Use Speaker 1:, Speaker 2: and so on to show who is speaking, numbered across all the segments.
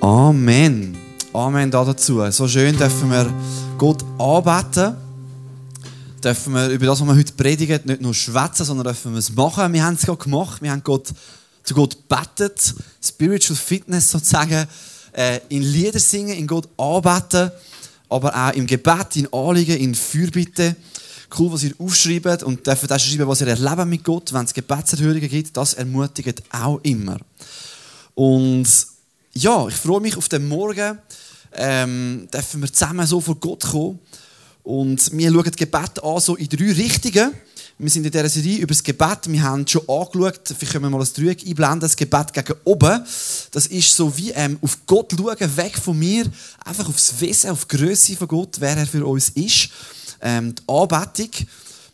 Speaker 1: Amen. Amen da dazu. So schön dürfen wir Gott anbeten. Dürfen wir über das, was wir heute predigen, nicht nur schwätzen, sondern dürfen wir es machen. Wir haben es gerade gemacht. Wir haben Gott, zu Gott betet. Spiritual Fitness sozusagen. Äh, in Lieder singen, in Gott anbeten. Aber auch im Gebet, in Anliegen, in Fürbitte. Cool, was ihr aufschreibt und dürft auch schreiben, was ihr erlebt mit Gott, wenn es Gebetserhörungen gibt. Das ermutigt auch immer. Und ja, ich freue mich auf den Morgen. Ähm, dürfen wir zusammen so vor Gott kommen. Und wir schauen das Gebet an, so in drei Richtungen. Wir sind in dieser Serie über das Gebet. Wir haben schon angeschaut, vielleicht können wir mal das Dreieck einblenden, das Gebet gegen oben. Das ist so wie ähm, auf Gott schauen, weg von mir, einfach aufs Wesen, auf die Größe von Gott, wer er für uns ist. Ähm, die Anbetung.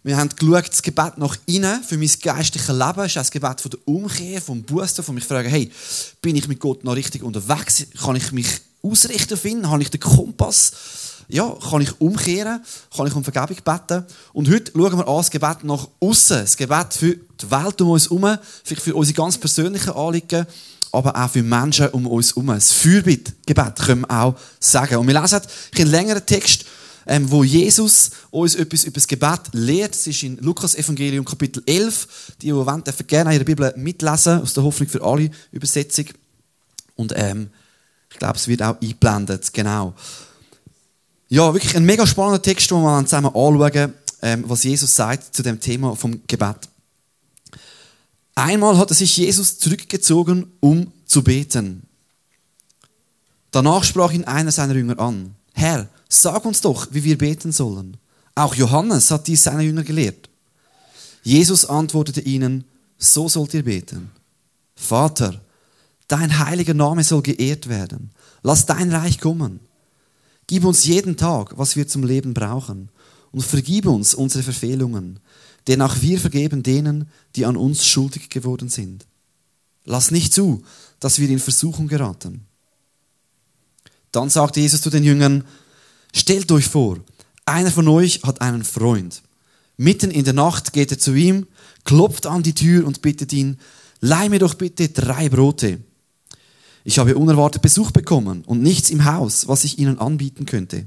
Speaker 1: Wir haben geschaut, das Gebet nach innen für mein geistliches Leben. Das ist das Gebet von der Umkehr, vom Buße, von mich fragen, hey, bin ich mit Gott noch richtig unterwegs? Kann ich mich ausrichten ihn? Habe ich den Kompass? Ja, kann ich umkehren? Kann ich um Vergebung beten? Und heute schauen wir an das Gebet nach außen. Das Gebet für die Welt um uns herum, vielleicht für unsere ganz persönlichen Anliegen, aber auch für Menschen um uns herum. Das Fürbittgebet können wir auch sagen. Und wir lesen einen längeren Text ähm, wo Jesus uns etwas über das Gebet lehrt. Das ist in Lukas Evangelium Kapitel 11. Die, die wollen, dürfen gerne in ihrer Bibel mitlesen, aus der Hoffnung für alle Übersetzung. Und ähm, ich glaube, es wird auch eingeblendet, genau. Ja, wirklich ein mega spannender Text, den wir zusammen anschauen, ähm, was Jesus sagt zu dem Thema vom Gebet. Einmal hat sich Jesus zurückgezogen, um zu beten. Danach sprach ihn einer seiner Jünger an. Herr, Sag uns doch, wie wir beten sollen. Auch Johannes hat dies seine Jünger gelehrt. Jesus antwortete ihnen, so sollt ihr beten. Vater, dein heiliger Name soll geehrt werden. Lass dein Reich kommen. Gib uns jeden Tag, was wir zum Leben brauchen. Und vergib uns unsere Verfehlungen, denn auch wir vergeben denen, die an uns schuldig geworden sind. Lass nicht zu, dass wir in Versuchung geraten. Dann sagte Jesus zu den Jüngern, Stellt euch vor, einer von euch hat einen Freund. Mitten in der Nacht geht er zu ihm, klopft an die Tür und bittet ihn, leih mir doch bitte drei Brote. Ich habe unerwartet Besuch bekommen und nichts im Haus, was ich ihnen anbieten könnte.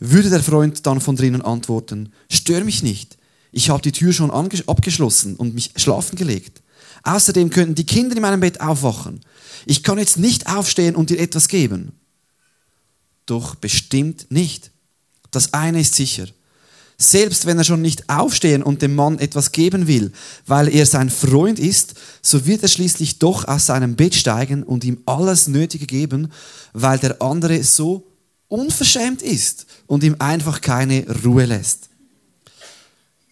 Speaker 1: Würde der Freund dann von drinnen antworten, stör mich nicht, ich habe die Tür schon abgeschlossen und mich schlafen gelegt. Außerdem könnten die Kinder in meinem Bett aufwachen. Ich kann jetzt nicht aufstehen und dir etwas geben. Doch bestimmt nicht. Das eine ist sicher. Selbst wenn er schon nicht aufstehen und dem Mann etwas geben will, weil er sein Freund ist, so wird er schließlich doch aus seinem Bett steigen und ihm alles Nötige geben, weil der andere so unverschämt ist und ihm einfach keine Ruhe lässt.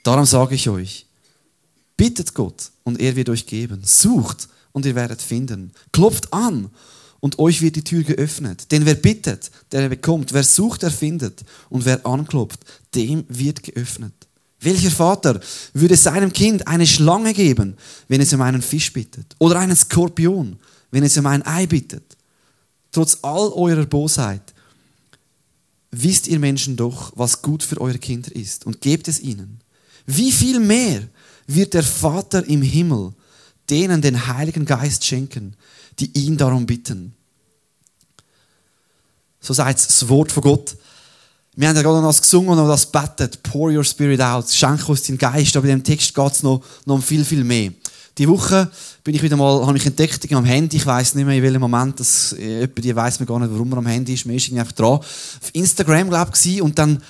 Speaker 1: Darum sage ich euch, bittet Gott und er wird euch geben. Sucht und ihr werdet finden. Klopft an und euch wird die Tür geöffnet. Denn wer bittet, der bekommt. Wer sucht, der findet. Und wer anklopft, dem wird geöffnet. Welcher Vater würde seinem Kind eine Schlange geben, wenn es um einen Fisch bittet? Oder einen Skorpion, wenn es um ein Ei bittet? Trotz all eurer Bosheit wisst ihr Menschen doch, was gut für eure Kinder ist und gebt es ihnen. Wie viel mehr wird der Vater im Himmel denen den Heiligen Geist schenken, die ihn darum bitten. So sagt das Wort von Gott. Wir haben ja gerade noch das gesungen und noch das betet. Pour your spirit out. Schenke uns den Geist. Aber in dem Text geht es noch, noch um viel, viel mehr. Die Woche bin ich wieder mal, habe ich entdeckt am Handy. Ich weiß nicht mehr, in welchem Moment das, äh, jemand, die weiß mir gar nicht, warum man am Handy ist. Man ist einfach dran. Auf Instagram, glaube ich, und dann,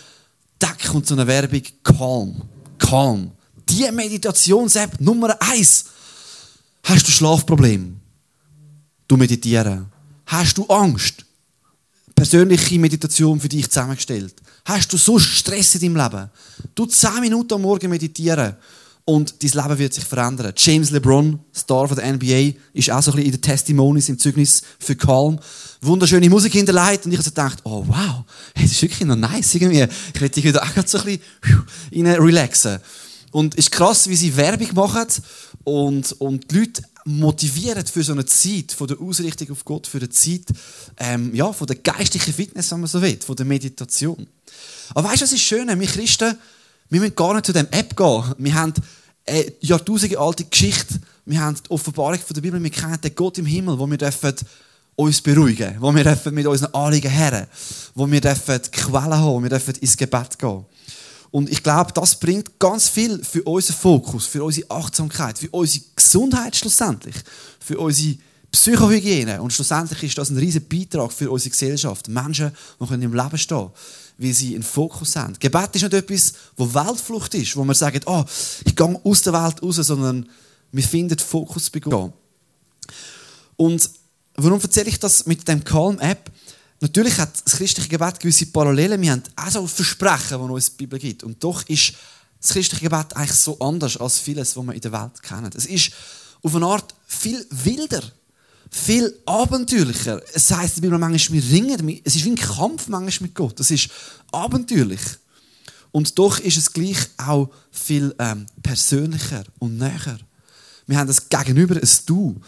Speaker 1: tack, kommt so eine Werbung. Calm. Calm. Die Meditations-App Nummer eins. Hast du Schlafprobleme? Du meditieren. Hast du Angst? Persönliche Meditation für dich zusammengestellt. Hast du so Stress in deinem Leben? Du 10 Minuten am Morgen meditieren und dein Leben wird sich verändern. James LeBron, Star von der NBA, ist auch so ein bisschen in den Testimonies, im Zeugnis für Calm. Wunderschöne Musik hinterlegt und ich habe so gedacht, oh wow, das ist wirklich noch nice irgendwie. Ich werde dich wieder auch so ein bisschen relaxen. Und es ist krass, wie sie Werbung machen und, und die Leute motivieren für so eine Zeit von der Ausrichtung auf Gott, für eine Zeit ähm, ja, von der geistlichen Fitness, wenn man so will, von der Meditation. Aber weißt du, was ist schön? Wir Christen, wir müssen gar nicht zu dem App gehen. Wir haben eine jahrtausende alte Geschichte. Wir haben die Offenbarung von der Bibel. Wir kennen den Gott im Himmel, wo wir dürfen uns beruhigen, wo wir dürfen mit unseren Anliegen her, wo wir dürfen Quellen haben, wir dürfen ins Gebet gehen. Und ich glaube, das bringt ganz viel für unseren Fokus, für unsere Achtsamkeit, für unsere Gesundheit schlussendlich, für unsere Psychohygiene. Und schlussendlich ist das ein riesiger Beitrag für unsere Gesellschaft. Menschen, die im Leben stehen können, weil sie einen Fokus haben. Gebet ist nicht etwas, wo Weltflucht ist, wo man sagt, oh, ich gehe aus der Welt raus, sondern wir finden Fokus bei Gott. Und warum erzähle ich das mit dem Calm-App? Natürlich hat das christliche Gebet gewisse Parallelen. Wir haben auch so Versprechen, die uns die Bibel gibt. Und doch ist das christliche Gebet eigentlich so anders als vieles, was wir in der Welt kennen. Es ist auf eine Art viel wilder, viel abenteuerlicher. Es heisst Bibel manchmal, wir ringen. Es ist wie ein Kampf manchmal mit Gott. Es ist abenteuerlich. Und doch ist es gleich auch viel ähm, persönlicher und näher. Wir haben das Gegenüber, ein Du,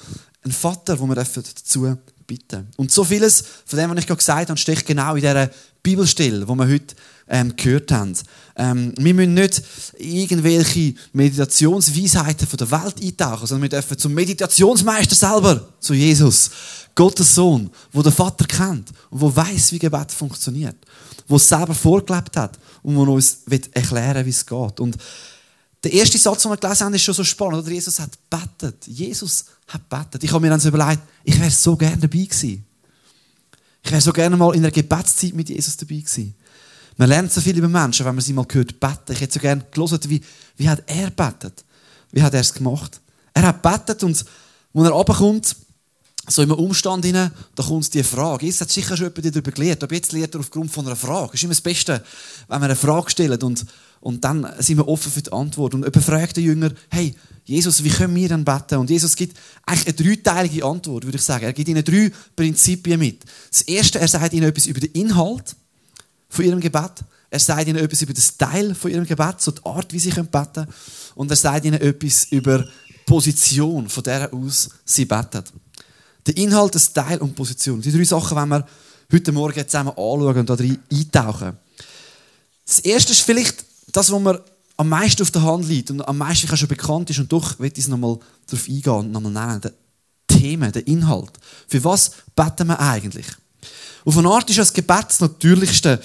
Speaker 1: ein Vater, wo wir dazu bitten. Und so vieles von dem, was ich gerade gesagt habe, steckt genau in dieser Bibelstelle, wo wir heute ähm, gehört haben. Ähm, wir müssen nicht irgendwelche Meditationsweisheiten von der Welt eintauchen, sondern wir dürfen zum Meditationsmeister selber, zu Jesus, Gottes Sohn, wo der Vater kennt und wo weiß, wie Gebet funktioniert, wo es selber vorgelebt hat und wo uns erklären wie es geht. Und der erste Satz, den wir gelesen haben, ist schon so spannend. Oder? Jesus hat bettet. Jesus hat bettet. Ich habe mir dann so überlegt, ich wäre so gerne dabei gewesen. Ich wäre so gerne mal in einer Gebetszeit mit Jesus dabei gewesen. Man lernt so viel über Menschen, wenn man sie mal hört beten. Ich hätte so gerne gelesen, wie, wie hat er bettet? Wie hat er es gemacht? Er hat bettet und als er runterkommt, so einem Umstand hinein, da kommt die Frage. Jetzt hat sicher schon jemand darüber gelernt, aber jetzt lernt er aufgrund von einer Frage. Das ist immer das Beste, wenn wir eine Frage stellen und, und dann sind wir offen für die Antwort. Und jemand fragt den Jünger, hey, Jesus, wie können wir dann beten? Und Jesus gibt eigentlich eine dreiteilige Antwort, würde ich sagen. Er gibt ihnen drei Prinzipien mit. Das erste, er sagt ihnen etwas über den Inhalt von ihrem Gebet. Er sagt ihnen etwas über das Teil von ihrem Gebet, so die Art, wie sie beten können. Und er sagt ihnen etwas über die Position, von der aus sie beten. Der Inhalt, das Teil und Position. Die drei Sachen wollen wir heute Morgen zusammen anschauen und da drin eintauchen. Das erste ist vielleicht das, was mir am meisten auf der Hand liegt und am meisten schon bekannt ist und doch will ich es nochmal darauf eingehen und nochmal nennen. Der Themen, der Inhalt. Für was beten wir eigentlich? Auf eine Art ist das Gebet das Natürlichste.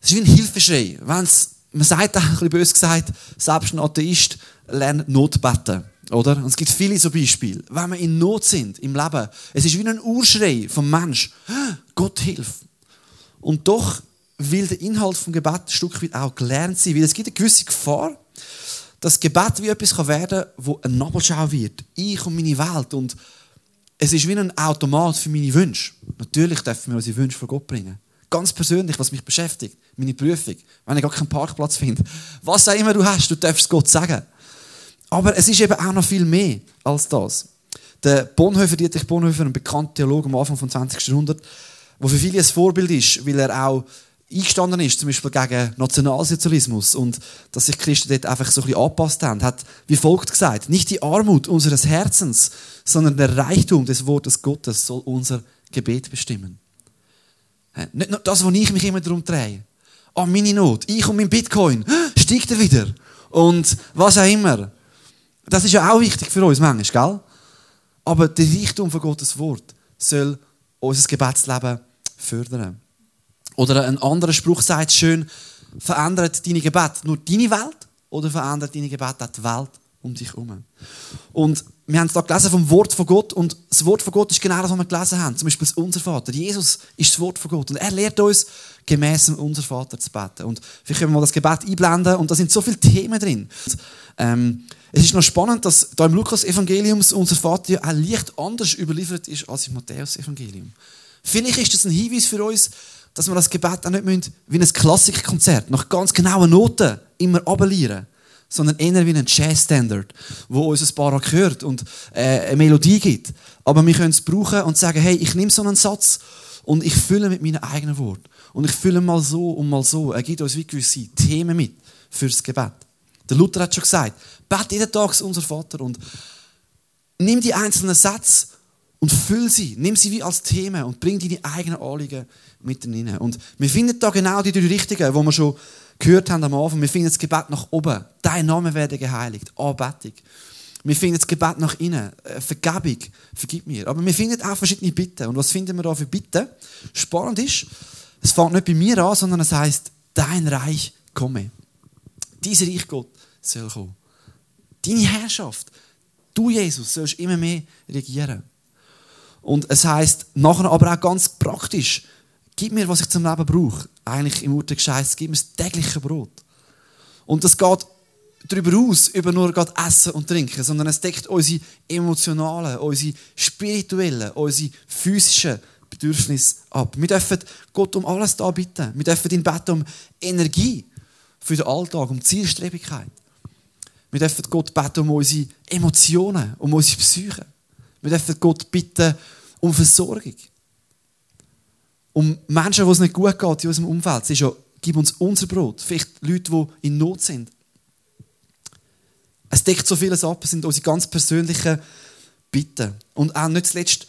Speaker 1: Es ist wie ein Hilfeschrei. Wenn's, man sagt, ein bisschen böse gesagt, selbst ein Atheist lernt Notbeten. Oder? Und es gibt viele so Beispiele. Wenn wir in Not sind im Leben, es ist wie ein Urschrei vom Mensch. Gott hilf. Und doch will der Inhalt vom Gebet ein Stück weit auch gelernt sein, weil es gibt eine gewisse Gefahr, dass Gebet wie etwas werden kann, wo ein Nabelschau wird. Ich und meine Welt. Und es ist wie ein Automat für meine Wünsche. Natürlich dürfen wir unsere Wünsche vor Gott bringen. Ganz persönlich, was mich beschäftigt, meine Prüfung, wenn ich gar keinen Parkplatz finde. Was auch immer du hast, du darfst es Gott sagen. Aber es ist eben auch noch viel mehr als das. Der Bonhoeffer, Dietrich Bonhoeffer, ein bekannter Theologe am Anfang des 20. Jahrhunderts, der für viele ein Vorbild ist, weil er auch eingestanden ist, zum Beispiel gegen Nationalsozialismus und dass sich Christen dort einfach so ein bisschen angepasst haben, hat wie folgt gesagt, nicht die Armut unseres Herzens, sondern der Reichtum des Wortes Gottes soll unser Gebet bestimmen. Nicht nur das, wo ich mich immer darum drehe. Oh, meine Not, ich und mein Bitcoin, steigt er wieder? Und was auch immer. Das ist ja auch wichtig für uns manchmal, gell? Aber der Reichtum von Gottes Wort soll unser Gebetsleben fördern. Oder ein anderer Spruch sagt schön, verändert deine Gebet nur deine Welt oder verändert deine Gebet auch die Welt um dich herum? Und wir haben es da gelesen vom Wort von Gott und das Wort von Gott ist genau das, was wir gelesen haben. Zum Beispiel unser Vater. Jesus ist das Wort von Gott und er lehrt uns, gemäß unser Vater zu beten. Und vielleicht können wir mal das Gebet einblenden und da sind so viele Themen drin. Ähm, es ist noch spannend, dass da im Lukas-Evangelium unser Vater ja auch leicht anders überliefert ist als im Matthäus-Evangelium. Vielleicht ist das ein Hinweis für uns, dass wir das Gebet auch nicht müssen, wie ein Klassikkonzert nach ganz genauen Noten immer abelieren sondern eher wie ein Jazz-Standard, wo uns ein paar gehört und äh, eine Melodie gibt. Aber wir können es brauchen und sagen, hey, ich nehme so einen Satz und ich fülle mit meinen eigenen Worten. Und ich fülle mal so und mal so. Er gibt uns wie gewisse Themen mit fürs Gebet. Der Luther hat schon gesagt, bet jeden Tag unser Vater und nimm die einzelnen Sätze und füll sie. Nimm sie wie als Themen und bring deine eigenen Anliegen mit hinein. Und wir finden da genau die drei Richtigen, wo wir schon gehört haben am Anfang. Wir finden das Gebet nach oben. Dein Name werde geheiligt. Anbetung. Wir finden das Gebet nach innen, äh, Vergebung, vergib mir. Aber wir finden auch verschiedene Bitten. Und was finden wir da für Bitten? Spannend ist, es fängt nicht bei mir an, sondern es heißt, dein Reich komme. Dein Reich Gott soll kommen. Deine Herrschaft. Du, Jesus, sollst immer mehr regieren. Und es heißt nachher aber auch ganz praktisch, gib mir, was ich zum Leben brauche. Eigentlich im Urteil heißt, gib mir das tägliche Brot. Und das geht darüber aus, über nur gerade Essen und Trinken, sondern es deckt unsere emotionalen, unsere spirituellen, unsere physischen Bedürfnisse ab. Wir dürfen Gott um alles da bitten. Wir dürfen ihn beten um Energie für den Alltag, um Zielstrebigkeit. Wir dürfen Gott beten um unsere Emotionen, um unsere Psyche. Wir dürfen Gott bitten um Versorgung. Um Menschen, die es nicht gut geht in unserem Umfeld. Es ist ja, gib uns unser Brot. Vielleicht Leute, die in Not sind. Es deckt so vieles ab, es sind unsere ganz persönlichen Bitten. Und auch nicht zuletzt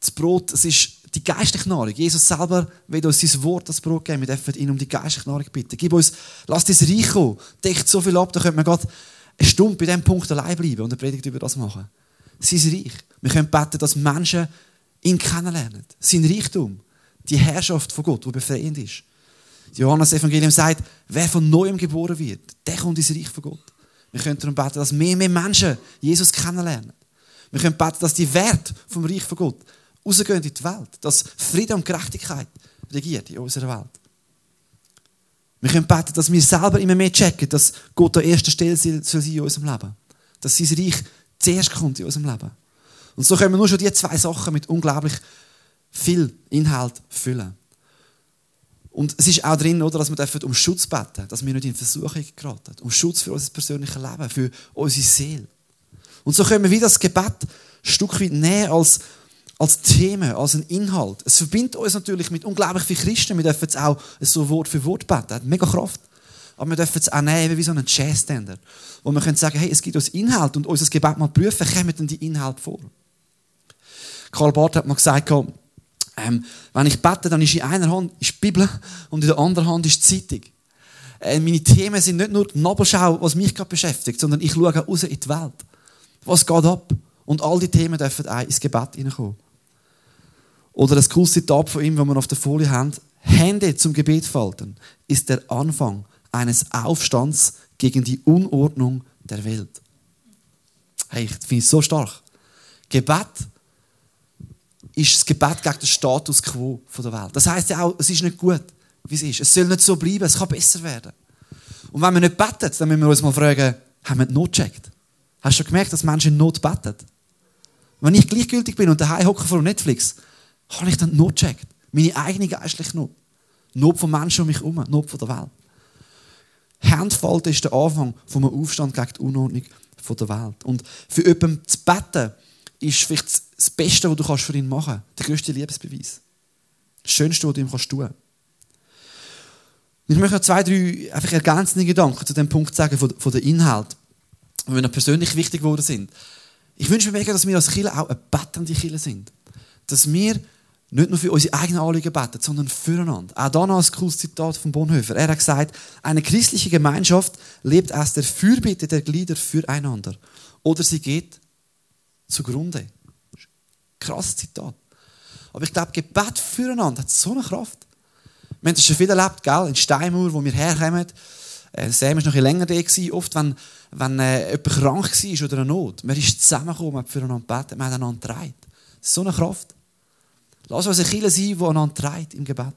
Speaker 1: das Brot, es ist die geistliche Nahrung. Jesus selber will uns sein Wort, das Brot geben. Wir dürfen ihn um die geistliche Nahrung bitten. Gib uns, lass das Reich kommen. Deckt so viel ab, da könnte man gerade eine Stunde bei diesem Punkt allein bleiben und eine Predigt über das machen. Sein Reich. Wir können beten, dass Menschen ihn kennenlernen. Sein Reichtum. Die Herrschaft von Gott, die befreiend ist. Johannes Evangelium sagt, wer von Neuem geboren wird, der kommt ins Reich von Gott. Wir können darum beten, dass mehr und mehr Menschen Jesus kennenlernen. Wir können beten, dass die Werte vom Reich von Gott rausgehen in die Welt. Dass Frieden und Gerechtigkeit regiert in unserer Welt. Wir können beten, dass wir selber immer mehr checken, dass Gott an erster Stelle soll sein in unserem Leben. Dass sein Reich zuerst kommt in unserem Leben. Und so können wir nur schon diese zwei Sachen mit unglaublich viel Inhalt füllen. Und es ist auch drin, oder, dass wir um Schutz beten dass wir nicht in Versuchung geraten. Um Schutz für unser persönliches Leben, für unsere Seele. Und so können wir wieder das Gebet ein Stück weit nehmen als, als Thema, als ein Inhalt. Es verbindet uns natürlich mit unglaublich vielen Christen. Wir dürfen es auch so Wort für Wort beten. Das hat mega Kraft. Aber wir dürfen es auch nehmen wie so einen Jazz-Standard. Wo wir können sagen, hey, es gibt uns Inhalt und unser Gebet mal prüfen, kommen denn die Inhalte vor? Karl Barth hat mal gesagt, ähm, wenn ich bete, dann ist in einer Hand ist die Bibel und in der anderen Hand ist die Zeitung. Äh, meine Themen sind nicht nur die Nabelschau, was mich gerade beschäftigt, sondern ich schaue raus in die Welt. Was geht ab? Und all die Themen dürfen auch ins Gebet hineinkommen. Oder das cooles Zitat von ihm, das wir auf der Folie haben. Hände zum Gebet falten ist der Anfang eines Aufstands gegen die Unordnung der Welt. Hey, ich finde es so stark. Gebet ist das Gebet gegen den Status quo der Welt. Das heißt ja auch, es ist nicht gut, wie es ist. Es soll nicht so bleiben, es kann besser werden. Und wenn wir nicht beten, dann müssen wir uns mal fragen, haben wir die Not gecheckt? Hast du schon gemerkt, dass Menschen in Not beten? Wenn ich gleichgültig bin und daheim hocke vor Netflix, habe ich dann die Not gecheckt. Meine eigene geistliche Not. Not von Menschen um mich herum, Not von der Welt. Handfalten ist der Anfang einem Aufstand gegen die Unordnung der Welt. Und für jemanden zu beten, ist vielleicht das Beste, was du für ihn machen kannst. Der größte Liebesbeweis. Das Schönste, was du ihm tun kannst. Ich möchte noch zwei, drei einfach ergänzende Gedanken zu dem Punkt sagen, von, von der Inhalt, die mir persönlich wichtig geworden sind. Ich wünsche mir mega, dass wir als Kirche auch eine bettende Kirche sind. Dass wir nicht nur für unsere eigenen Anliegen beten, sondern füreinander. Auch da noch ein cooles Zitat von Bonhoeffer. Er hat gesagt, eine christliche Gemeinschaft lebt aus der Fürbitte der Glieder füreinander. Oder sie geht zugrunde. Krasses Zitat. Aber ich glaube, Gebet füreinander hat so eine Kraft. Wir haben das schon viel erlebt, gell? in Steinmauer, wo wir herkommen. Äh, Sam war noch ein länger da. Oft, wenn, wenn äh, jemand krank war oder eine Not, man ist zusammengekommen, man hat füreinander gebetet, man hat einander getragen. So eine Kraft. Lass uns eine Kirche sein, die einander trägt im Gebet.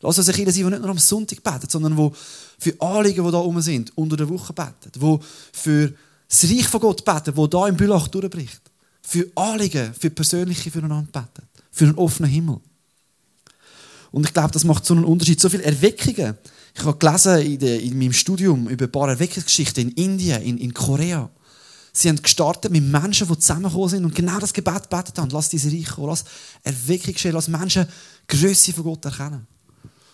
Speaker 1: Lass uns eine Kirche sein, die nicht nur am Sonntag betet, sondern die für Anliegen, die da oben sind, unter der Woche betet. Die für das Reich von Gott betet, das da im Bülach durchbricht. Für Anliegen, für persönliche füreinander betet. Für einen offenen Himmel. Und ich glaube, das macht so einen Unterschied. So viele Erweckungen. Ich habe gelesen in, de, in meinem Studium über ein paar Erweckungsgeschichten in Indien, in, in Korea. Sie haben gestartet mit Menschen, die zusammengekommen sind und genau das Gebet betet haben. Lass diese Reich kommen, lass Erweckung geschehen, lass Menschen Größe von Gott erkennen.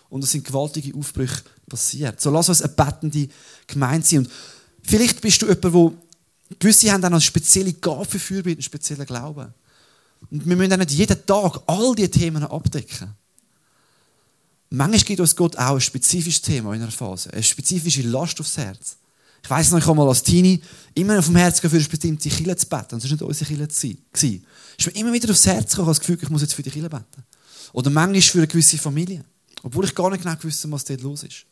Speaker 1: Und es sind gewaltige Aufbrüche passiert. So lass uns eine betende Gemeinde sein. Und vielleicht bist du jemand, wo gewisse haben dann eine spezielle Gabe für Fürbitte, einen speziellen Glauben. Und wir müssen dann nicht jeden Tag all diese Themen abdecken. Manchmal gibt uns Gott auch ein spezifisches Thema in einer Phase, eine spezifische Last aufs Herz. Ich weiss noch, ich habe mal als Teenie immer auf dem Herz für eine bestimmte Kille zu beten. Und das war nicht unsere Kille. Es ist mir immer wieder aufs Herz gekommen, das Gefühl, ich muss jetzt für die Kille beten. Oder manchmal für eine gewisse Familie. Obwohl ich gar nicht genau wusste, was dort los ist.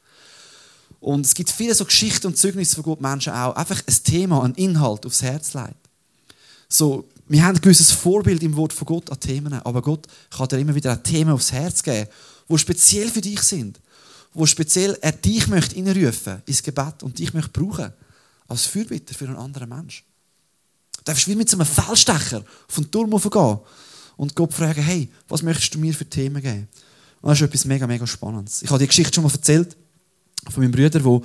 Speaker 1: Und es gibt viele so Geschichten und Zeugnisse von Gott Menschen auch. Einfach ein Thema, ein Inhalt aufs Herz legt. So, wir haben ein gewisses Vorbild im Wort von Gott an Themen, aber Gott kann dir immer wieder Thema aufs Herz geben, wo speziell für dich sind, wo speziell er dich möchte reinrufen ins Gebet und dich möchte brauchen als Fürbitter für einen anderen Mensch. Du darfst wie mit so einem Fellstecher von Turm gehen und Gott fragen, hey, was möchtest du mir für Themen geben? Und das ist etwas mega, mega Spannendes. Ich habe die Geschichte schon mal erzählt von meinem Bruder, wo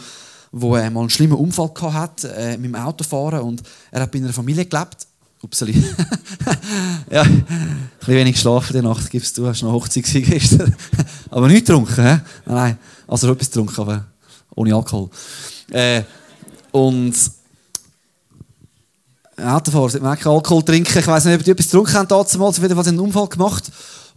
Speaker 1: wo er mal einen schlimmen Unfall hatte äh, mit dem Autofahren und er hat bei einer Familie gelebt. Upsali. ja, ein bisschen wenig geschlafen die Nacht, gibst du. Hast noch Hochzeit gestern. aber nicht getrunken, hä? Nein, also etwas getrunken, aber ohne Alkohol. Äh, und Autofahrer man keinen Alkohol trinken. Ich weiß nicht, ob die etwas getrunken haben damals. Auf jeden Fall einen Unfall gemacht.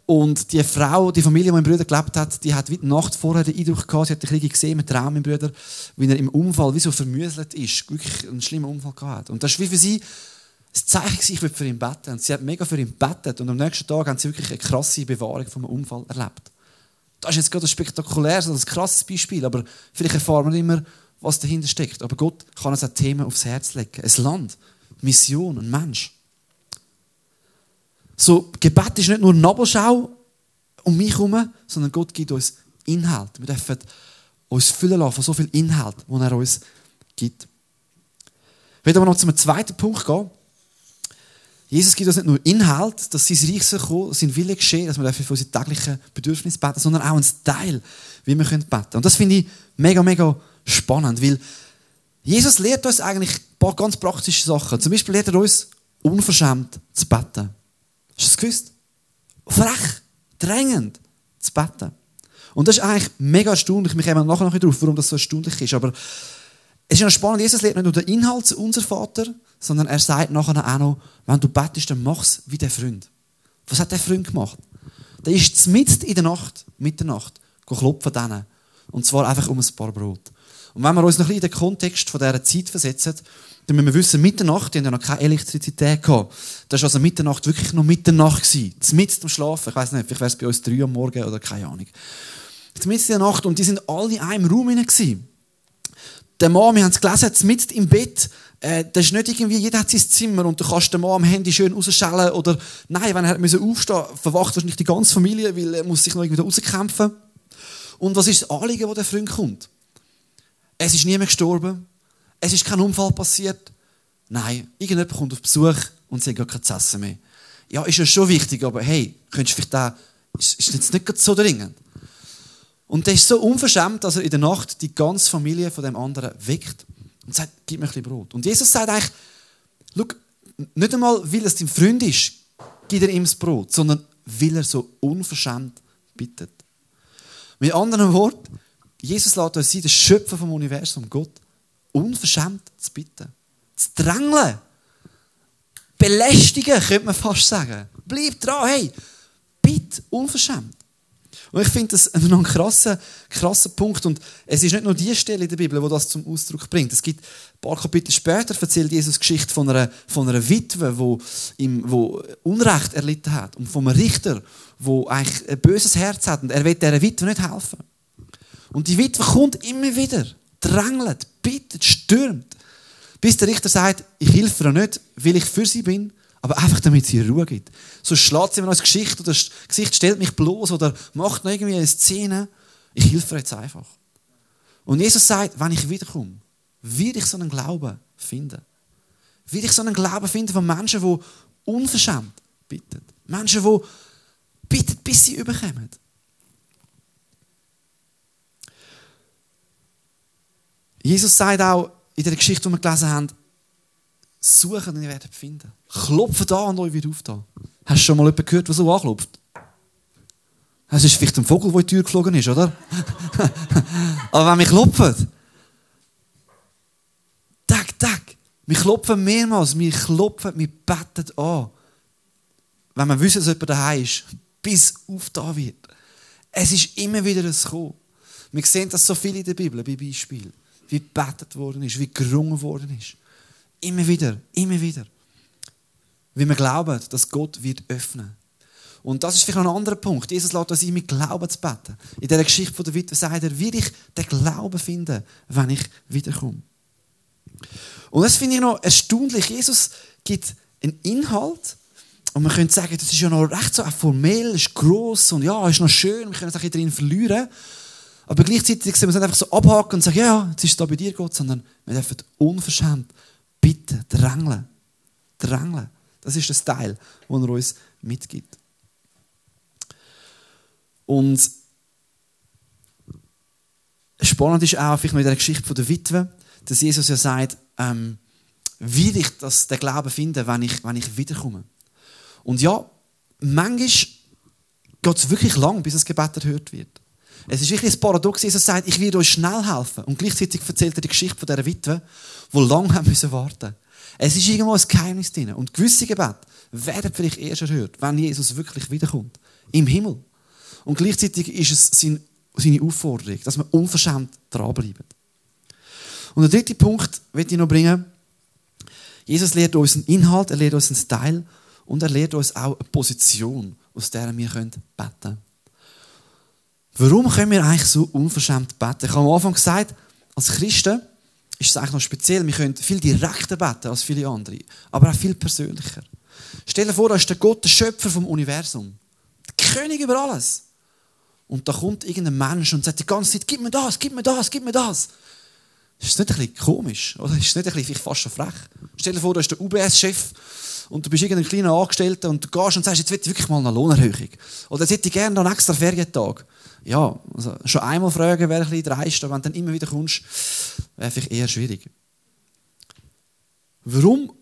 Speaker 1: Und die Frau, die Familie, die mein Bruder gelebt hat, die hat wie die Nacht vorher den Eindruck gehabt, sie hat ein bisschen gesehen mit Traum, mein Bruder, wie er im Unfall wie so vermüselt ist, wirklich einen schlimmen Unfall gehabt Und das war für sie das Zeichen, ich will für ihn beten. Und sie hat mega für ihn gebetet und am nächsten Tag haben sie wirklich eine krasse Bewahrung von einem Unfall erlebt. Das ist jetzt gerade ein spektakuläres, ein krasses Beispiel, aber vielleicht erfahren wir immer, was dahinter steckt. Aber Gott kann uns ein Thema aufs Herz legen. Ein Land, Mission, ein Mensch. So, Gebet ist nicht nur Nabelschau um mich herum, sondern Gott gibt uns Inhalt. Wir dürfen uns füllen lassen von so viel Inhalt, den er uns gibt. Ich will aber noch zum zweiten Punkt gehen. Jesus gibt uns nicht nur Inhalt, dass sein Reich soll kommen, sein Wille geschehen, dass wir für unsere täglichen Bedürfnisse beten, sondern auch ein Teil, wie wir beten können. Und das finde ich mega, mega spannend, weil Jesus lehrt uns eigentlich ein paar ganz praktische Sachen. Zum Beispiel lehrt er uns, unverschämt zu beten. Hast du das gewusst? Frech, drängend zu beten. Und das ist eigentlich mega erstaunlich. Wir kommen nachher noch drauf, warum das so erstaunlich ist. Aber es ist ja spannend, Jesus lehrt nicht nur den Inhalt zu unser Vater, sondern er sagt nachher auch noch, wenn du betest, dann mach es wie der Freund. Was hat der Freund gemacht? Der ist mitten in der Nacht, Mitternacht, klopfen denen. Und zwar einfach um ein paar Brot. Und wenn wir uns noch ein bisschen in den Kontext von dieser Zeit versetzen, dann müssen wir wissen, Mitternacht, die haben ja noch keine Elektrizität gehabt. Das war also Mitternacht wirklich noch Mitternacht gewesen. Mitten zum Schlafen. Ich weiß nicht, vielleicht wäre es bei uns drei am Morgen oder keine Ahnung. Mitten in der Nacht und die sind alle in einem Raum hinein Der Mann, wir haben es gelesen, mitten im Bett, äh, das ist nicht irgendwie, jeder hat sein Zimmer und du kannst den Mann am Handy schön rausschellen oder, nein, wenn er aufstehen musste, verwacht wahrscheinlich die ganze Familie, weil er muss sich noch irgendwie rauskämpfen. Und was ist das Anliegen, wo der Freund kommt? Es ist niemand gestorben. Es ist kein Unfall passiert. Nein, irgendjemand kommt auf Besuch und sagt gar kein Essen mehr. Ja, ist ja schon wichtig, aber hey, könntest du vielleicht da, ist, ist jetzt nicht so dringend. Und der ist so unverschämt, dass er in der Nacht die ganze Familie von dem anderen weckt und sagt, gib mir ein bisschen Brot. Und Jesus sagt eigentlich, schau, nicht einmal, weil es dein Freund ist, gibt er ihm das Brot, sondern weil er so unverschämt bittet. Mit anderen Worten, Jesus lässt uns sein, der Schöpfer vom Universum, Gott, unverschämt zu bitten. Zu drängeln. Belästigen, könnte man fast sagen. Bleib dran, hey, bitte, unverschämt. Und ich finde das noch ein krasser, krasser Punkt. Und es ist nicht nur die Stelle in der Bibel, wo das zum Ausdruck bringt. Es gibt ein paar Kapitel später erzählt Jesus Geschichte von einer, von einer Witwe, wo Unrecht erlitten hat. Und von einem Richter, wo eigentlich ein böses Herz hat. Und er will dieser Witwe nicht helfen. Und die Witwe kommt immer wieder, drängelt, bittet, stürmt, bis der Richter sagt, ich helfe ihr nicht, weil ich für sie bin, aber einfach damit sie Ruhe gibt. So schlägt sie mir als Geschichte oder das Gesicht stellt mich bloß oder macht noch irgendwie eine Szene. Ich helfe jetzt einfach. Und Jesus sagt, wenn ich wiederkomme, werde ich so einen Glauben finden. Werde ich so einen Glauben finden von Menschen, die unverschämt bitten. Menschen, die bitten, bis sie überkommen. Jesus sagt auch in der Geschichte, die wir gelesen haben, suchen und ihr werdet finden. Klopft an und euch wird aufgetan. Hast du schon mal jemanden gehört, der so anklopft? Es ist vielleicht ein Vogel, der in die Tür geflogen ist, oder? Aber wenn wir klopfen, Tag, Tag, wir klopfen mehrmals, wir klopfen, wir beten an. Wenn wir wissen, dass jemand daheim ist, bis aufgetan wird. Es ist immer wieder ein Kommen. Wir sehen das so viel in der Bibel, bei Beispielen. Wie gebetet worden ist, wie gerungen worden ist. Immer wieder, immer wieder. Wie wir glauben, dass Gott wird öffnen. Und das ist vielleicht noch ein anderer Punkt. Jesus lässt uns mit Glauben zu beten. In dieser Geschichte von der Witwe sagt er, will ich den Glauben finden, wenn ich wiederkomme. Und das finde ich noch erstaunlich. Jesus gibt einen Inhalt, und man könnte sagen, das ist ja noch recht so formell, ist gross und ja, ist noch schön, wir können uns ein bisschen drin verlieren. Aber gleichzeitig sehen wir nicht einfach so abhaken und sagen, ja, jetzt ist es da bei dir, Gott, sondern wir dürfen unverschämt bitten, drängeln. Drängeln. Das ist das Teil, das er uns mitgibt. Und spannend ist auch, vielleicht noch der Geschichte der Witwe, dass Jesus ja sagt, ähm, will ich das, den Glauben finden, wenn ich, wenn ich wiederkomme. Und ja, manchmal geht es wirklich lang, bis das Gebet erhört wird. Es ist wirklich ein Paradox, Jesus sagt, ich werde euch schnell helfen. Und gleichzeitig erzählt er die Geschichte von dieser Witwe, die lange haben müssen warten Es ist irgendwo ein Geheimnis drin. Und gewisse Gebete werden vielleicht erst erhört, wenn Jesus wirklich wiederkommt. Im Himmel. Und gleichzeitig ist es seine Aufforderung, dass wir unverschämt dranbleiben. Und der dritte Punkt möchte ich noch bringen. Jesus lehrt uns einen Inhalt, er lehrt uns einen Style und er lehrt uns auch eine Position, aus der wir beten können. Warum können wir eigentlich so unverschämt beten? Ich habe am Anfang gesagt, als Christen ist es eigentlich noch speziell. Wir können viel direkter beten als viele andere, aber auch viel persönlicher. Stell dir vor, da ist der Gott, der Schöpfer vom Universum. Der König über alles. Und da kommt irgendein Mensch und sagt die ganze Zeit, gib mir das, gib mir das, gib mir das. Ist das nicht ein bisschen komisch? Oder ist das nicht ein bisschen fast schon frech? Stell dir vor, da ist der UBS-Chef und du bist irgendein kleiner Angestellter und du gehst und sagst, jetzt will ich wirklich mal eine Lohnerhöhung. Oder jetzt hätte ich gerne einen extra Ferientag. Ja, also schon einmal fragen wäre ein bisschen dreist, aber wenn du dann immer wieder kommst, wäre vielleicht eher schwierig. Warum,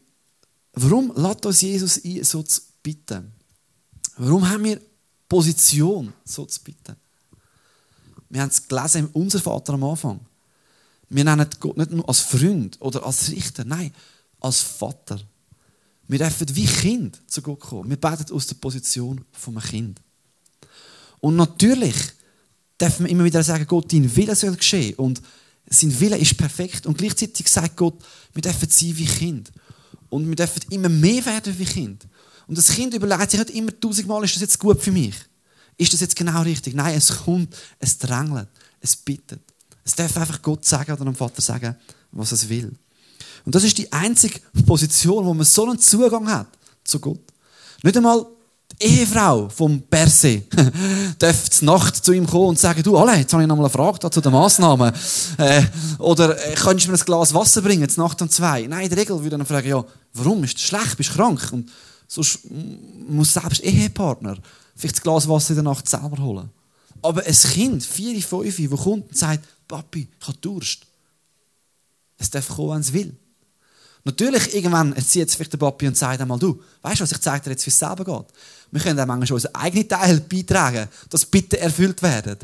Speaker 1: warum lässt uns Jesus ein, so zu bitten? Warum haben wir Position, so zu bitten? Wir haben es gelesen Unser Vater am Anfang. Wir nennen Gott nicht nur als Freund oder als Richter, nein, als Vater. Wir dürfen wie Kind zu Gott kommen. Wir beten aus der Position von einem Kind. Und natürlich dürfen wir immer wieder sagen, Gott, dein Wille soll geschehen. Und sein Wille ist perfekt. Und gleichzeitig sagt Gott, wir dürfen sein wie Kind. Und wir dürfen immer mehr werden wie Kind. Und das Kind überlegt sich nicht immer tausendmal, ist das jetzt gut für mich? Ist das jetzt genau richtig? Nein, es kommt, es drängelt, es bittet. Es darf einfach Gott sagen oder dem Vater sagen, was es will. Und das ist die einzige Position, wo man so einen Zugang hat zu Gott. Nicht einmal die Ehefrau vom Perse darf zur Nacht zu ihm kommen und sagen, du, alle, jetzt habe ich noch mal eine Frage zu den Massnahmen. Äh, oder äh, könntest du mir ein Glas Wasser bringen, zur Nacht um zwei? Nein, in der Regel würde er fragen, ja, warum? Ist du schlecht? Bist du krank? Und sonst muss selbst Ehepartner vielleicht das Glas Wasser in der Nacht selber holen. Aber ein Kind, vier, fünf, das kommt und sagt, Papi, ich habe Durst. Es darf kommen, wenn es will. Natürlich, irgendwann erzieht es vielleicht der Papi und sagt einmal, du, weißt du was, ich zeige dir jetzt, wie es selber geht. Wir können auch manchmal unseren eigenen Teil beitragen, dass Bitte erfüllt werden.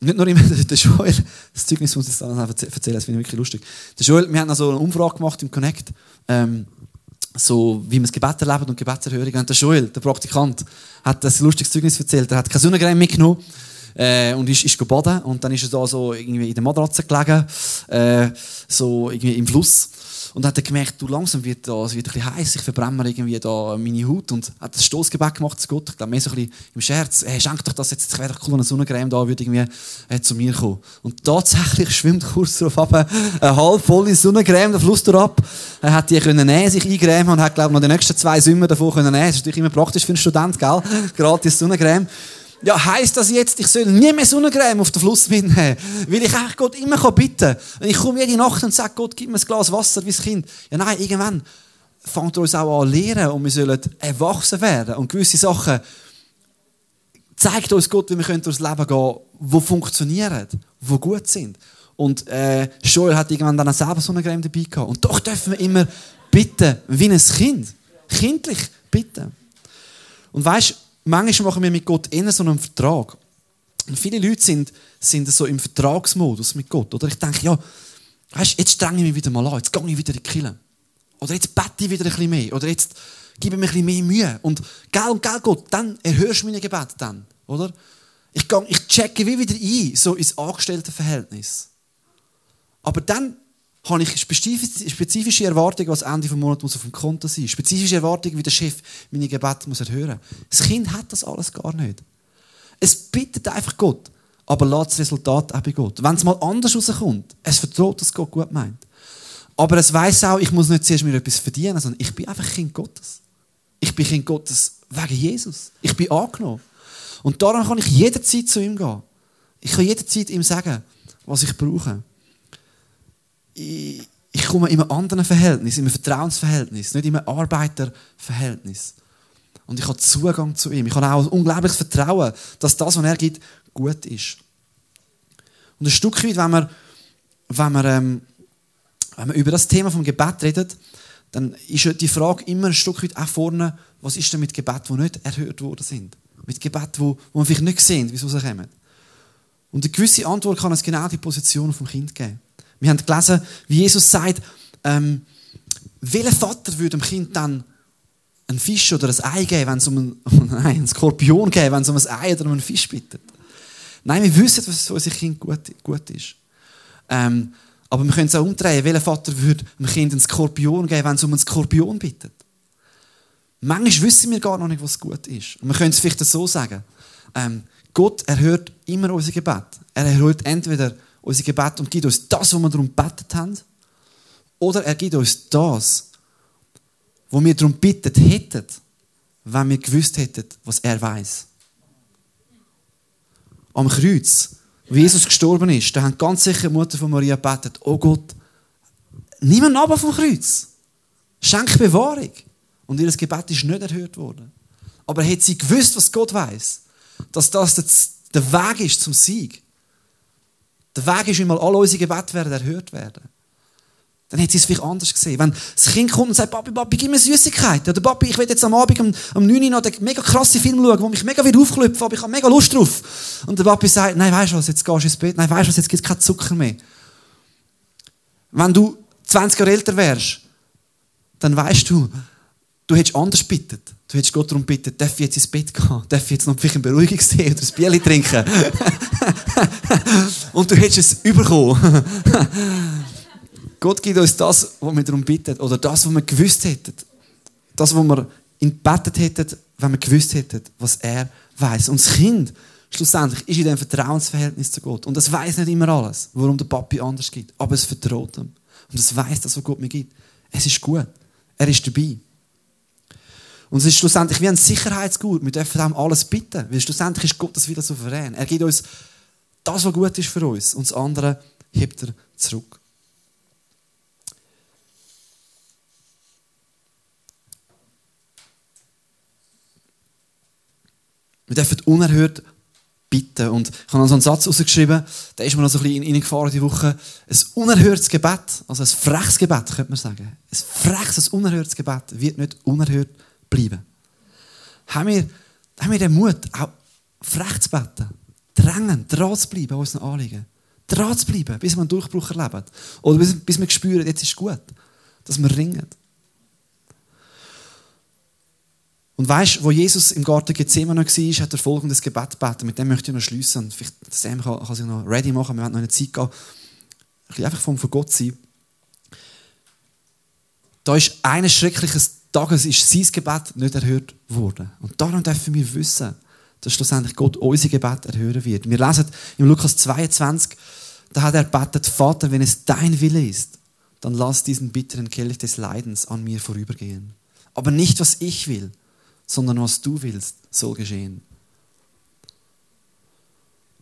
Speaker 1: Nicht nur immer der Joel, das Zeugnis muss ich dann erzählen, das finde ich wirklich lustig. Der Joel, wir haben also eine Umfrage gemacht im Connect, ähm, so wie man das Gebet erlebt und Gebetserhörung. Und der Joel, der Praktikant, hat ein lustiges Zeugnis erzählt. Er hat keine Sonnencreme mitgenommen äh, und ist, ist baden und dann ist er da so irgendwie in der Matratze gelegen, äh, so irgendwie im Fluss und hat dann gemerkt, du, langsam wird da, es wird ein bisschen heiß, ich verbrenne irgendwie da meine Haut und hat das Stoßgebet gemacht zu Gott. Ich glaube, mehr so ein bisschen im Scherz, hey, schenk doch das jetzt, ich wäre doch cool, eine Sonnencreme da würde irgendwie äh, zu mir kommen. Und tatsächlich schwimmt kurz darauf ab, eine halb volle Sonnencreme, der Fluss ab. Er hat die können nehmen, sich eingrämen und hat, glaube ich, noch die nächsten zwei Sommer davon können nehmen. Das ist natürlich immer praktisch für einen Student, gell? Gratis Sonnencreme. Ja, heisst das jetzt, ich soll nie mehr Sonnencreme auf den Fluss mitnehmen? Weil ich eigentlich Gott immer bitten kann. Ich komme jede Nacht und sage, Gott, gib mir ein Glas Wasser wie das Kind. Ja, nein, irgendwann fängt er uns auch an zu lehren und wir sollen erwachsen werden. Und gewisse Sachen zeigt uns Gott, wie wir durchs Leben gehen die funktionieren, die gut sind. Und äh, Joel hat irgendwann dann selber Sonnencreme dabei gehabt. Und doch dürfen wir immer bitten, wie ein Kind. Kindlich bitten. Und weißt manchmal machen wir mit Gott eher so einen Vertrag. Und viele Leute sind, sind so im Vertragsmodus mit Gott. Oder ich denke, ja, weißt, jetzt strenge ich mich wieder mal an, jetzt gehe ich wieder in die Kille. Oder jetzt bete ich wieder ein bisschen mehr. Oder jetzt gebe ich mir ein bisschen mehr Mühe. Und gell und gell Gott, dann erhörst du meine Gebete dann. Oder? Ich, gehe, ich checke wie wieder ein, so ins Angestelltenverhältnis. Aber dann habe ich spezifische Erwartungen, was Ende des Monats auf dem Konto sein muss. Spezifische Erwartungen, wie der Chef meine Gebete muss erhören. Das Kind hat das alles gar nicht. Es bittet einfach Gott, aber lässt das Resultat auch bei Gott. Wenn es mal anders rauskommt, es vertraut, dass Gott gut meint. Aber es weiß auch, ich muss nicht zuerst mir etwas verdienen, sondern ich bin einfach Kind Gottes. Ich bin Kind Gottes wegen Jesus. Ich bin angenommen. Und daran kann ich jederzeit zu ihm gehen. Ich kann jederzeit ihm sagen, was ich brauche. Ich, ich komme in einem anderen Verhältnis, in einem Vertrauensverhältnis, nicht in einem Arbeiterverhältnis. Und ich habe Zugang zu ihm. Ich habe auch ein unglaubliches Vertrauen, dass das, was er gibt, gut ist. Und ein Stück weit, wenn man, wenn man, ähm, wenn man über das Thema vom Gebet redet, dann ist die Frage immer ein Stück weit auch vorne, was ist denn mit Gebet, die nicht erhört worden sind? Mit Gebet, wo, wo man vielleicht nicht sehen, wie sie rauskommen. Und eine gewisse Antwort kann es genau die Position vom Kind geben. Wir haben gelesen, wie Jesus sagt, ähm, welcher Vater würde dem Kind dann einen Fisch oder ein Ei geben, wenn es um einen, nein, einen Skorpion geben, wenn es um ein Ei oder um einen Fisch bittet? Nein, wir wissen, was für unser Kind gut, gut ist. Ähm, aber wir können es auch umdrehen. Welcher Vater würde dem Kind einen Skorpion geben, wenn es um einen Skorpion bittet? Manchmal wissen wir gar noch nicht, was gut ist. Und wir können es vielleicht so sagen. Ähm, Gott erhört immer unser Gebet. Er erhört entweder unser Gebet und gibt uns das, was wir darum gebetet haben, oder er gibt uns das, wo wir darum bittet hätten, wenn wir gewusst hätten, was er weiß. Am Kreuz, wo Jesus gestorben ist, da haben ganz sicher die Mutter von Maria gebetet, oh Gott, nimm ihn ab vom Kreuz. Schenk Bewahrung. Und ihr Gebet ist nicht erhört worden. Aber hat sie gewusst, was Gott weiß, dass das der Weg ist zum Sieg. Der Weg ist, wie mal alle unsere Gebete werden erhört werden. Dann hat sie es vielleicht anders gesehen. Wenn das Kind kommt und sagt, Papi, Papi, gib mir Süßigkeiten. Oder Papi, ich will jetzt am Abend um, um 9 Uhr noch den mega krassen Film schauen, der mich mega wieder aufklüpfen, aber ich habe mega Lust drauf. Und der Papi sagt, nein, weißt du was, jetzt gehst du ins Bett. Nein, weißt du was, jetzt gibt es keinen Zucker mehr. Wenn du 20 Jahre älter wärst, dann weißt du, du hättest anders bittet. Du hättest Gott darum bitten, darf ich jetzt ins Bett gehen? Darf ich jetzt noch vielleicht einen Beruhigungstee oder ein Bier trinken? Und du hättest es überkommen. Gott gibt uns das, was wir darum bitten. Oder das, was wir gewusst hätten. Das, was wir gebeten hätten, wenn wir gewusst hätten, was er weiß. Und das Kind, schlussendlich, ist in diesem Vertrauensverhältnis zu Gott. Und es weiß nicht immer alles, warum der Papi anders gibt. Aber es vertraut ihm. Und es weiß das, was Gott mir gibt. Es ist gut. Er ist dabei. Und es ist schlussendlich wie ein Sicherheitsgut. Wir dürfen ihm alles bitten. Weil schlussendlich ist Gott das wieder souverän. Er gibt uns das, was gut ist für uns. Und das andere hebt er zurück. Wir dürfen unerhört bitten. Und ich habe noch so einen Satz rausgeschrieben, der ist mir noch so ein bisschen reingefahren die Woche. Ein unerhörtes Gebet, also ein freches Gebet, könnte man sagen. Ein freches, ein unerhörtes Gebet wird nicht unerhört bleiben. Haben wir, haben wir den Mut, auch frech zu beten, drängen, dran zu bleiben an unseren Anliegen. Dran zu bleiben, bis wir einen Durchbruch erleben. Oder bis, bis wir spüren, jetzt ist gut. Dass wir ringen. Und weißt, wo Jesus im Garten Gethsemane war, hat er folgendes Gebet gebeten. Mit dem möchte ich noch schließen. Vielleicht Sam kann, kann sich noch ready machen. Wir werden noch eine Zeit gehen. Ein einfach vom von Gott sein. Da ist eines schreckliches Tages ist sein Gebet nicht erhört worden. Und darum dürfen wir wissen, dass schlussendlich Gott unser Gebet erhören wird. Wir lesen im Lukas 22, da hat er betet, Vater, wenn es dein Wille ist, dann lass diesen bitteren Kelch des Leidens an mir vorübergehen. Aber nicht, was ich will, sondern was du willst, soll geschehen.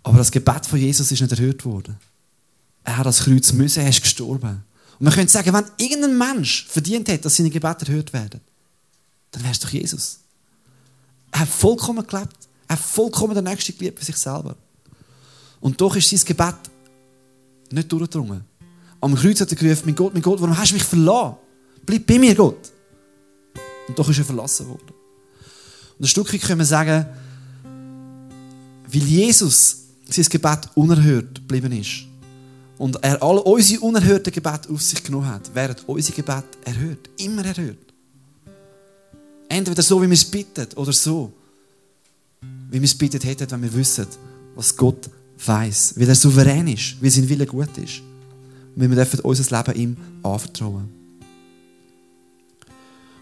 Speaker 1: Aber das Gebet von Jesus ist nicht erhört worden. Er hat das Kreuz müssen, er ist gestorben. Und man könnte sagen, wenn irgendein Mensch verdient hätte, dass seine Gebete erhört werden, dann wäre es doch Jesus. Er hat vollkommen gelebt. Er vollkommen den Nächsten geliebt für sich selber. Und doch ist sein Gebet nicht durchgedrungen. Am Kreuz hat er gerufen, mein Gott, mein Gott, warum hast du mich verlassen? Bleib bei mir, Gott. Und doch ist er verlassen worden. Und ein Stückchen können wir sagen, weil Jesus sein Gebet unerhört geblieben ist und er alle unsere unerhörten Gebete auf sich genommen hat, werden unsere Gebete erhört. Immer erhört. Entweder so, wie wir es bitten, oder so, wie wir es bitten hätten, wenn wir wissen, was Gott weiß, weil er souverän ist, weil sein Wille gut ist. weil wir dürfen unser Leben ihm anvertrauen.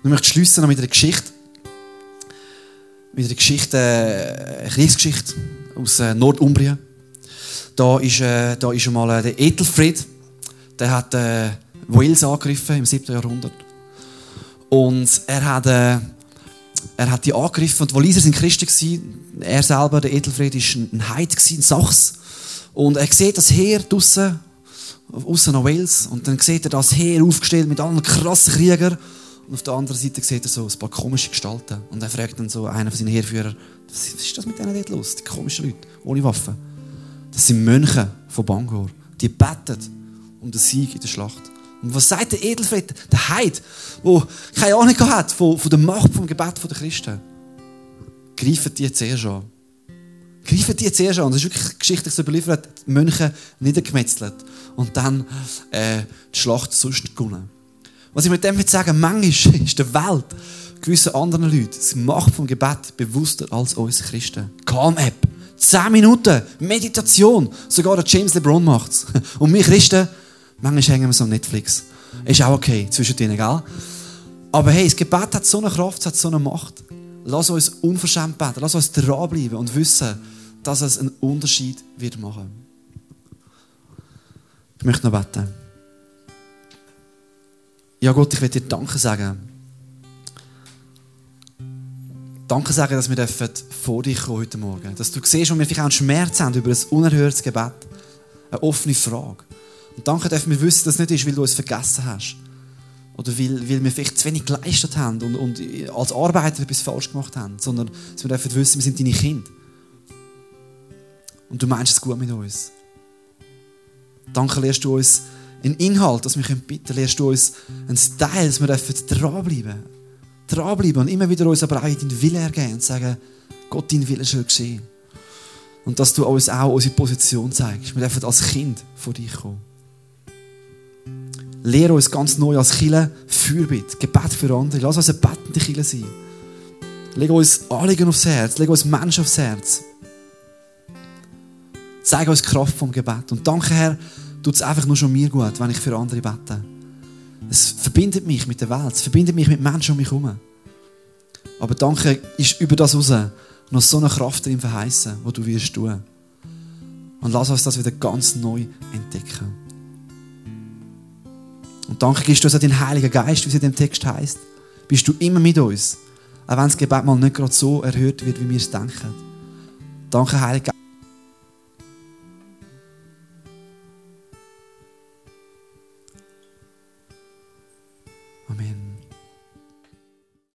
Speaker 1: Und ich möchte schließen noch mit einer Geschichte. Mit einer Geschichte, äh, eine Kriegsgeschichte aus äh, Nordumbrien. Da ist, äh, da ist einmal äh, der Ethelfried, der hat äh, Wales angegriffen im 7. Jahrhundert. Und er hat, äh, er hat die angegriffen und Waliser sind Christen gewesen. Er selber, der Ethelfried, ist ein Heid gewesen, ein Sachs. Und er sieht das Heer draussen, aussen nach Wales. Und dann sieht er das Heer aufgestellt mit allen krassen Kriegern. Und auf der anderen Seite sieht er so ein paar komische Gestalten. Und er fragt dann so einen von seinen Heerführern, was ist das mit denen dort los? Die komischen Leute, ohne Waffen. Das sind Mönche von Bangor. Die beten um den Sieg in der Schlacht. Und was sagt der Edelfried, der Heid, der keine Ahnung hat von, von der Macht vom Gebet der Christen? Greifen die zuerst an. Greifen die zuerst an. Das ist wirklich geschichtlich so überliefert. Die Mönche niedergemetzelt und dann äh, die Schlacht sonst gewonnen. Was ich mit dem will sagen, manchmal ist der Welt gewissen anderen Leuten die Macht vom Gebet bewusster als uns Christen. Calm-App. 10 Minuten Meditation. Sogar der James LeBron macht es. Und wir Christen, manchmal hängen wir so am Netflix. Ist auch okay, zwischen denen, gell? Aber hey, das Gebet hat so eine Kraft, es hat so eine Macht. Lass uns unverschämt beten, lass uns dranbleiben und wissen, dass es einen Unterschied wird machen. Ich möchte noch beten. Ja Gott, ich will dir Danke sagen. Danke sagen, dass wir vor dich kommen heute Morgen. Dass du siehst, wo wir vielleicht auch einen Schmerz haben über ein unerhörtes Gebet. Eine offene Frage. Und danke dürfen wir wissen, dass es nicht ist, weil du uns vergessen hast. Oder weil, weil wir vielleicht zu wenig geleistet haben und, und als Arbeiter etwas falsch gemacht haben. Sondern dass wir dürfen wissen, wir sind deine Kinder. Und du meinst es gut mit uns. Danke, lehrst du uns einen Inhalt, dass wir bitten können. Lehrst du uns einen Style, dass wir dranbleiben dürfen dranbleiben und immer wieder uns aber auch in deinen Willen ergeben und sagen, Gott, dein Wille soll geschehen. Und dass du uns auch unsere Position zeigst. Wir dürfen als Kind vor dich kommen. Lehre uns ganz neu als Kille Fürbitte, Gebet für andere. Lass uns eine bettende Kille sein. Leg uns Anliegen aufs Herz, leg uns Menschen aufs Herz. Zeig uns die Kraft vom Gebet. Und danke, Herr, tut es einfach nur schon mir gut, wenn ich für andere bete. Es verbindet mich mit der Welt, es verbindet mich mit Menschen um mich herum. Aber danke ist über das raus noch so eine Kraft drin verheißen, wo du wirst tun. Und lass uns das wieder ganz neu entdecken. Und danke gibst du uns auch den Heiligen Geist, wie es in dem Text heißt. Bist du immer mit uns, auch wenn das Gebet mal nicht gerade so erhört wird, wie wir es denken. Danke, Heiliger